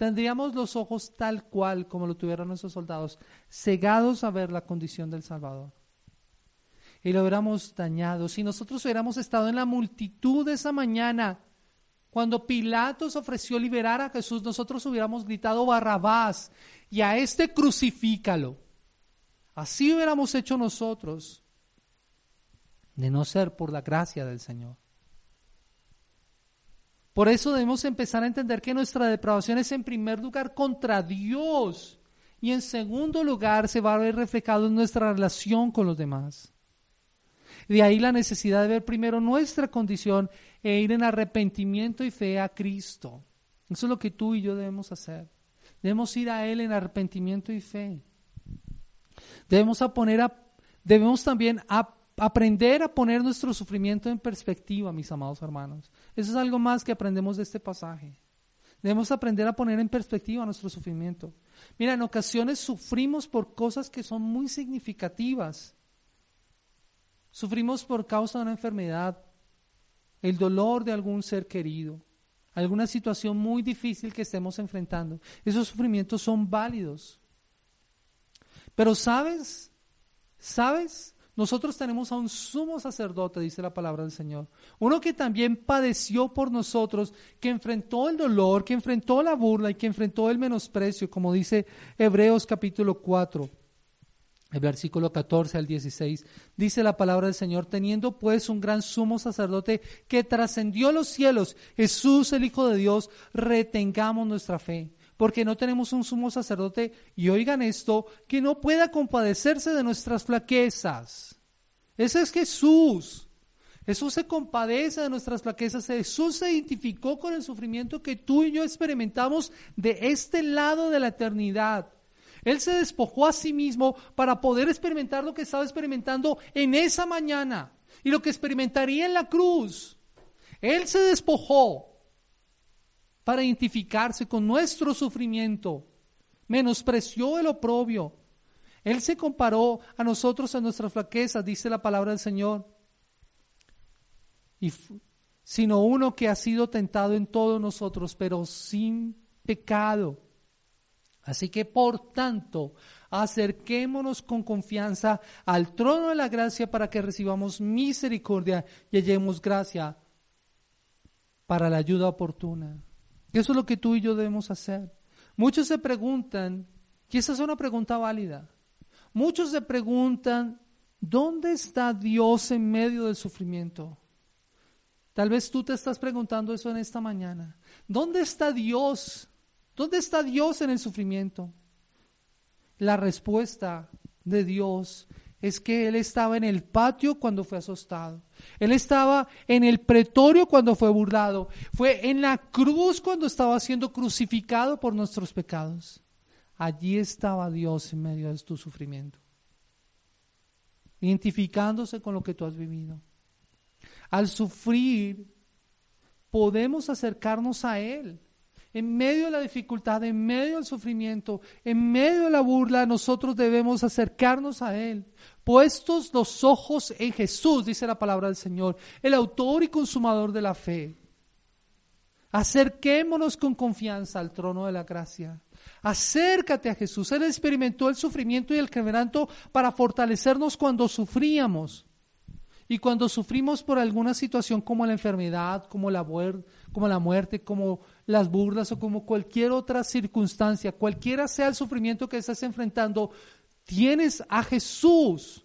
tendríamos los ojos tal cual como lo tuvieron esos soldados, cegados a ver la condición del Salvador. Y lo hubiéramos dañado. Si nosotros hubiéramos estado en la multitud esa mañana, cuando Pilatos ofreció liberar a Jesús, nosotros hubiéramos gritado Barrabás y a este crucifícalo. Así hubiéramos hecho nosotros, de no ser por la gracia del Señor. Por eso debemos empezar a entender que nuestra depravación es en primer lugar contra Dios y en segundo lugar se va a ver reflejado en nuestra relación con los demás. De ahí la necesidad de ver primero nuestra condición e ir en arrepentimiento y fe a Cristo. Eso es lo que tú y yo debemos hacer. Debemos ir a Él en arrepentimiento y fe. Debemos, a poner a, debemos también a aprender a poner nuestro sufrimiento en perspectiva, mis amados hermanos. Eso es algo más que aprendemos de este pasaje. Debemos aprender a poner en perspectiva nuestro sufrimiento. Mira, en ocasiones sufrimos por cosas que son muy significativas. Sufrimos por causa de una enfermedad, el dolor de algún ser querido, alguna situación muy difícil que estemos enfrentando. Esos sufrimientos son válidos. Pero sabes, sabes, nosotros tenemos a un sumo sacerdote, dice la palabra del Señor. Uno que también padeció por nosotros, que enfrentó el dolor, que enfrentó la burla y que enfrentó el menosprecio, como dice Hebreos capítulo 4. el versículo 14 al 16, dice la palabra del Señor, teniendo pues un gran sumo sacerdote que trascendió los cielos, Jesús el Hijo de Dios, retengamos nuestra fe, porque no tenemos un sumo sacerdote, y oigan esto, que no pueda compadecerse de nuestras flaquezas. Ese es Jesús. Jesús se compadece de nuestras flaquezas. Jesús se identificó con el sufrimiento que tú y yo experimentamos de este lado de la eternidad. Él se despojó a sí mismo para poder experimentar lo que estaba experimentando en esa mañana y lo que experimentaría en la cruz. Él se despojó para identificarse con nuestro sufrimiento. Menospreció el oprobio. Él se comparó a nosotros en nuestras flaquezas, dice la palabra del Señor. Y sino uno que ha sido tentado en todos nosotros, pero sin pecado. Así que, por tanto, acerquémonos con confianza al trono de la gracia para que recibamos misericordia y hallemos gracia para la ayuda oportuna. Eso es lo que tú y yo debemos hacer. Muchos se preguntan, y esa es una pregunta válida, muchos se preguntan, ¿dónde está Dios en medio del sufrimiento? Tal vez tú te estás preguntando eso en esta mañana. ¿Dónde está Dios ¿Dónde está Dios en el sufrimiento? La respuesta de Dios es que Él estaba en el patio cuando fue asustado. Él estaba en el pretorio cuando fue burlado. Fue en la cruz cuando estaba siendo crucificado por nuestros pecados. Allí estaba Dios en medio de tu sufrimiento. Identificándose con lo que tú has vivido. Al sufrir, podemos acercarnos a Él en medio de la dificultad, en medio del sufrimiento, en medio de la burla, nosotros debemos acercarnos a Él. Puestos los ojos en Jesús, dice la palabra del Señor, el autor y consumador de la fe. Acerquémonos con confianza al trono de la gracia. Acércate a Jesús. Él experimentó el sufrimiento y el quebranto para fortalecernos cuando sufríamos. Y cuando sufrimos por alguna situación como la enfermedad, como la, como la muerte, como las burlas o como cualquier otra circunstancia, cualquiera sea el sufrimiento que estás enfrentando, tienes a Jesús.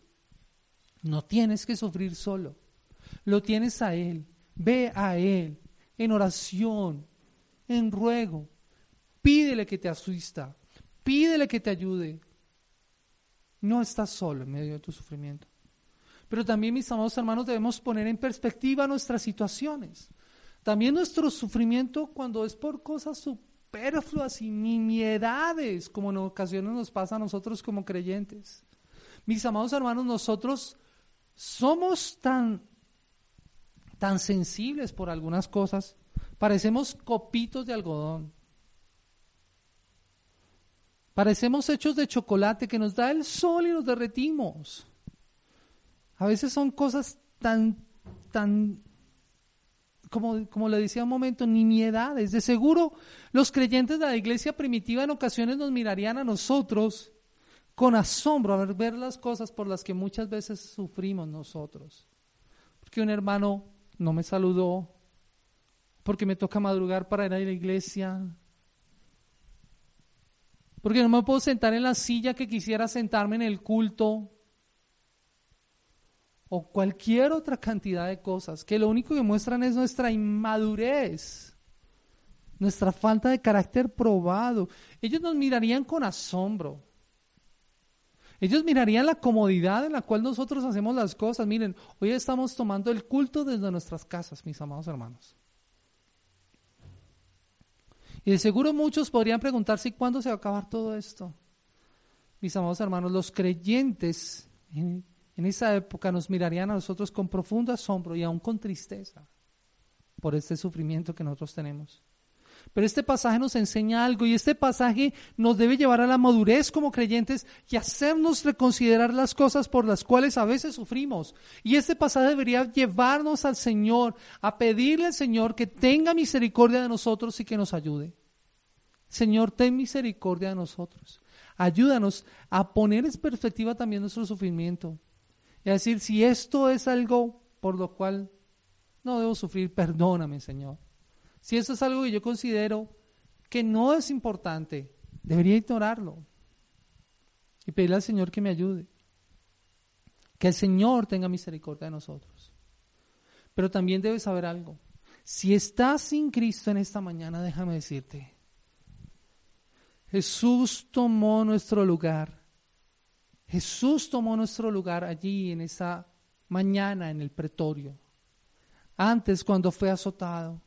No tienes que sufrir solo. Lo tienes a Él. Ve a Él en oración, en ruego. Pídele que te asista. Pídele que te ayude. No estás solo en medio de tu sufrimiento. Pero también, mis amados hermanos, debemos poner en perspectiva nuestras situaciones. También nuestro sufrimiento cuando es por cosas superfluas y nimiedades, como en ocasiones nos pasa a nosotros como creyentes. Mis amados hermanos, nosotros somos tan, tan sensibles por algunas cosas, parecemos copitos de algodón. Parecemos hechos de chocolate que nos da el sol y nos derretimos. A veces son cosas tan, tan, como, como le decía un momento, nimiedades. De seguro, los creyentes de la iglesia primitiva en ocasiones nos mirarían a nosotros con asombro a ver, ver las cosas por las que muchas veces sufrimos nosotros. Porque un hermano no me saludó, porque me toca madrugar para ir a la iglesia, porque no me puedo sentar en la silla que quisiera sentarme en el culto, o cualquier otra cantidad de cosas que lo único que muestran es nuestra inmadurez, nuestra falta de carácter probado. Ellos nos mirarían con asombro. Ellos mirarían la comodidad en la cual nosotros hacemos las cosas. Miren, hoy estamos tomando el culto desde nuestras casas, mis amados hermanos. Y de seguro muchos podrían preguntarse cuándo se va a acabar todo esto. Mis amados hermanos, los creyentes en esa época nos mirarían a nosotros con profundo asombro y aún con tristeza por este sufrimiento que nosotros tenemos. Pero este pasaje nos enseña algo y este pasaje nos debe llevar a la madurez como creyentes y hacernos reconsiderar las cosas por las cuales a veces sufrimos. Y este pasaje debería llevarnos al Señor, a pedirle al Señor que tenga misericordia de nosotros y que nos ayude. Señor, ten misericordia de nosotros. Ayúdanos a poner en perspectiva también nuestro sufrimiento es decir, si esto es algo por lo cual no debo sufrir, perdóname, Señor. Si esto es algo que yo considero que no es importante, debería ignorarlo y pedirle al Señor que me ayude. Que el Señor tenga misericordia de nosotros. Pero también debes saber algo. Si estás sin Cristo en esta mañana, déjame decirte, Jesús tomó nuestro lugar. Jesús tomó nuestro lugar allí en esa mañana en el pretorio. Antes cuando fue azotado.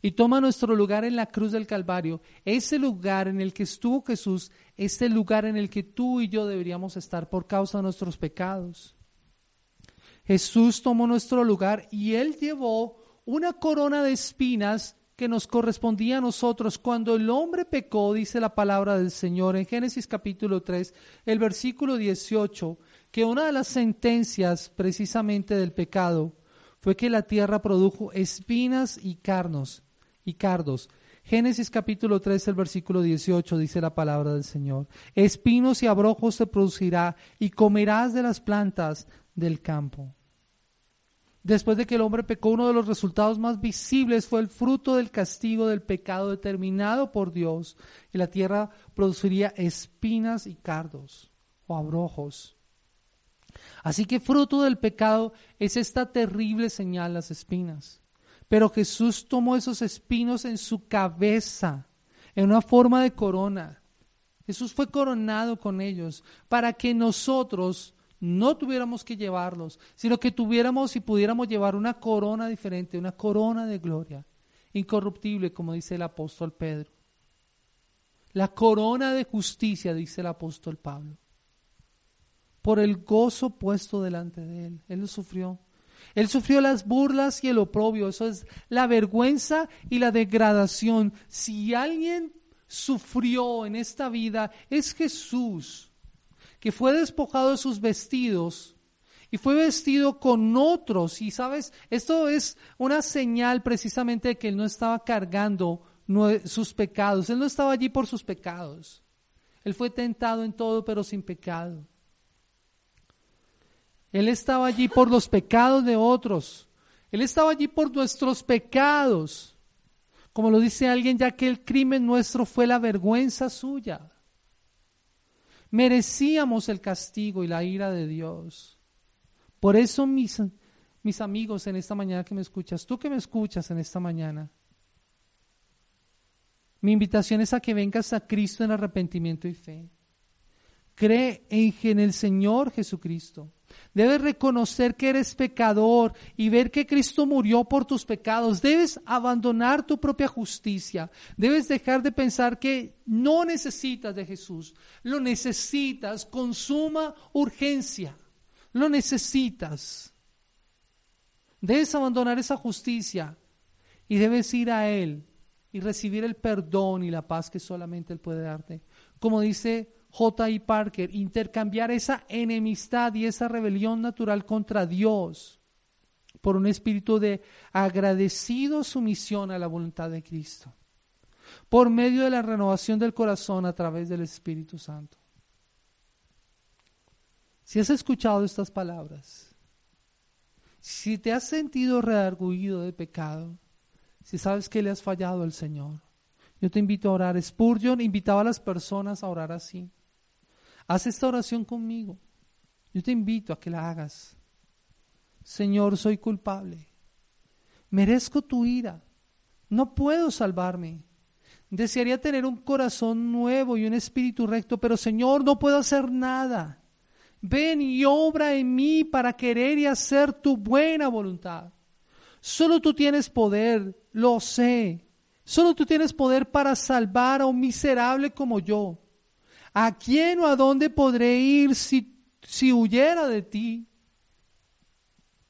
Y toma nuestro lugar en la cruz del Calvario. Ese lugar en el que estuvo Jesús, ese lugar en el que tú y yo deberíamos estar por causa de nuestros pecados. Jesús tomó nuestro lugar y Él llevó una corona de espinas que nos correspondía a nosotros cuando el hombre pecó, dice la palabra del Señor en Génesis capítulo 3, el versículo 18, que una de las sentencias precisamente del pecado fue que la tierra produjo espinas y carnos y cardos. Génesis capítulo 3, el versículo 18 dice la palabra del Señor. Espinos y abrojos se producirá y comerás de las plantas del campo. Después de que el hombre pecó, uno de los resultados más visibles fue el fruto del castigo del pecado determinado por Dios. Y la tierra produciría espinas y cardos o abrojos. Así que fruto del pecado es esta terrible señal, las espinas. Pero Jesús tomó esos espinos en su cabeza, en una forma de corona. Jesús fue coronado con ellos para que nosotros no tuviéramos que llevarlos, sino que tuviéramos y pudiéramos llevar una corona diferente, una corona de gloria, incorruptible, como dice el apóstol Pedro. La corona de justicia, dice el apóstol Pablo. Por el gozo puesto delante de él. Él lo sufrió. Él sufrió las burlas y el oprobio. Eso es la vergüenza y la degradación. Si alguien sufrió en esta vida, es Jesús que fue despojado de sus vestidos y fue vestido con otros. Y sabes, esto es una señal precisamente de que él no estaba cargando sus pecados. Él no estaba allí por sus pecados. Él fue tentado en todo, pero sin pecado. Él estaba allí por los pecados de otros. Él estaba allí por nuestros pecados. Como lo dice alguien, ya que el crimen nuestro fue la vergüenza suya. Merecíamos el castigo y la ira de Dios. Por eso, mis, amigos, en esta mañana que me escuchas, tú que me escuchas en esta mañana, mi invitación es a que vengas a Cristo en arrepentimiento y fe. Cree en el Señor Jesucristo. Debes reconocer que eres pecador y ver que Cristo murió por tus pecados. Debes abandonar tu propia justicia. Debes dejar de pensar que no necesitas de Jesús. Lo necesitas con suma urgencia. Lo necesitas. Debes abandonar esa justicia y debes ir a Él y recibir el perdón y la paz que solamente Él puede darte. Como dice J. Parker, intercambiar esa enemistad y esa rebelión natural contra Dios por un espíritu de agradecido sumisión a la voluntad de Cristo, por medio de la renovación del corazón a través del Espíritu Santo. Si has escuchado estas palabras, si te has sentido redarguido de pecado, si sabes que le has fallado al Señor, yo te invito a orar. Spurgeon invitaba a las personas a orar así. Haz esta oración conmigo. Yo te invito a que la hagas. Señor, soy culpable. Merezco tu ira. No puedo salvarme. Desearía tener un corazón nuevo y un espíritu recto, pero Señor, no puedo hacer nada. Ven y obra en mí para querer y hacer tu buena voluntad. Solo tú tienes poder, lo sé. Solo tú tienes poder para salvar a un miserable como yo. ¿A quién o a dónde podré ir si, huyera de ti?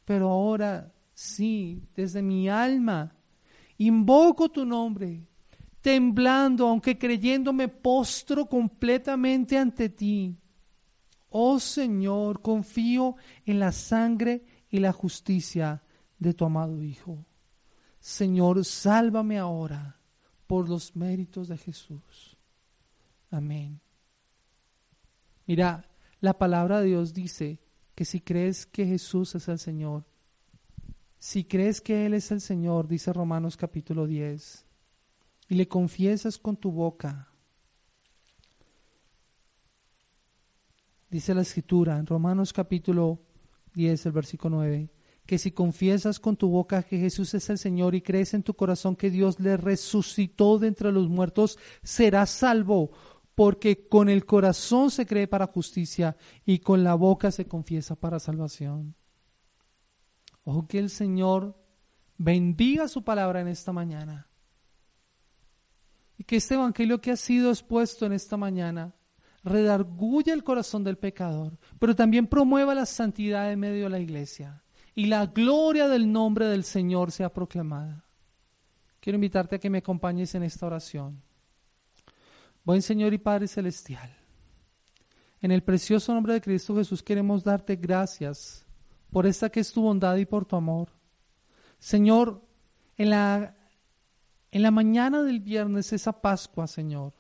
Pero ahora sí, desde mi alma, invoco tu nombre, temblando, aunque creyendo me postro completamente ante ti. Oh Señor, confío en la sangre y la justicia de tu amado Hijo. Señor, sálvame ahora por los méritos de Jesús. Amén. Mira, la palabra de Dios dice que si crees que Jesús es el Señor, si crees que Él es el Señor, dice Romanos capítulo 10, y le confiesas con tu boca, dice la escritura en Romanos capítulo 10, el versículo 9, que si confiesas con tu boca que Jesús es el Señor y crees en tu corazón que Dios le resucitó de entre los muertos, serás salvo, porque con el corazón se cree para justicia y con la boca se confiesa para salvación. Ojo que el Señor bendiga su palabra en esta mañana. Y que este evangelio que ha sido expuesto en esta mañana redarguya el corazón del pecador, pero también promueva la santidad en medio de la iglesia y la gloria del nombre del Señor sea proclamada. Quiero invitarte a que me acompañes en esta oración. Buen Señor y Padre Celestial, en el precioso nombre de Cristo Jesús queremos darte gracias por esta que es tu bondad y por tu amor. Señor, en la, en la mañana del viernes, esa Pascua, Señor,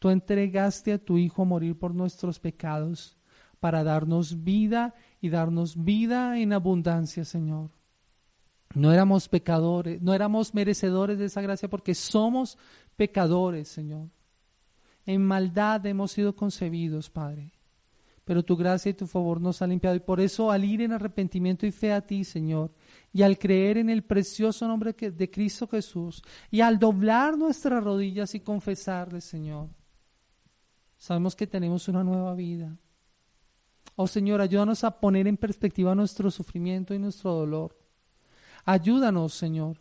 tú entregaste a tu Hijo a morir por nuestros pecados para darnos vida y darnos vida en abundancia, Señor. No éramos pecadores, no éramos merecedores de esa gracia porque somos pecadores, Señor. En maldad hemos sido concebidos, Padre. Pero tu gracia y tu favor nos ha limpiado. Y por eso al ir en arrepentimiento y fe a ti, Señor, y al creer en el precioso nombre de Cristo Jesús, y al doblar nuestras rodillas y confesarle, Señor, sabemos que tenemos una nueva vida Oh Señor, ayúdanos a poner en perspectiva nuestro sufrimiento y nuestro dolor. Ayúdanos, Señor,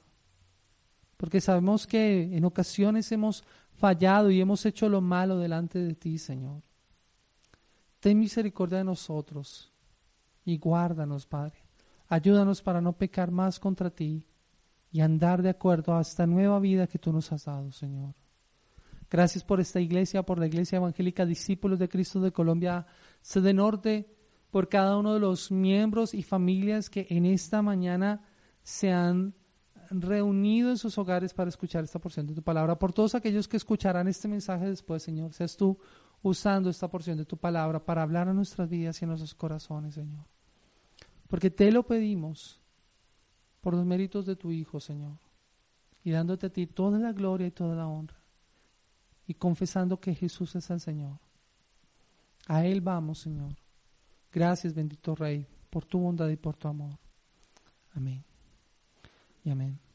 porque sabemos que en ocasiones hemos fallado y hemos hecho lo malo delante de ti, Señor. Ten misericordia de nosotros y guárdanos, Padre. Ayúdanos para no pecar más contra ti y andar de acuerdo a esta nueva vida que tú nos has dado, Señor. Gracias por esta iglesia, por la Iglesia Evangélica Discípulos de Cristo de Colombia, Sede Norte, por cada uno de los miembros y familias que en esta mañana se han reunido en sus hogares para escuchar esta porción de tu palabra. Por todos aquellos que escucharán este mensaje después, Señor, seas tú usando esta porción de tu palabra para hablar a nuestras vidas y a nuestros corazones, Señor. Porque te lo pedimos por los méritos de tu Hijo, Señor, y dándote a ti toda la gloria y toda la honra y confesando que Jesús es el Señor. A Él vamos, Señor. Gracias, bendito Rey, por tu bondad y por tu amor. Amén. Amén.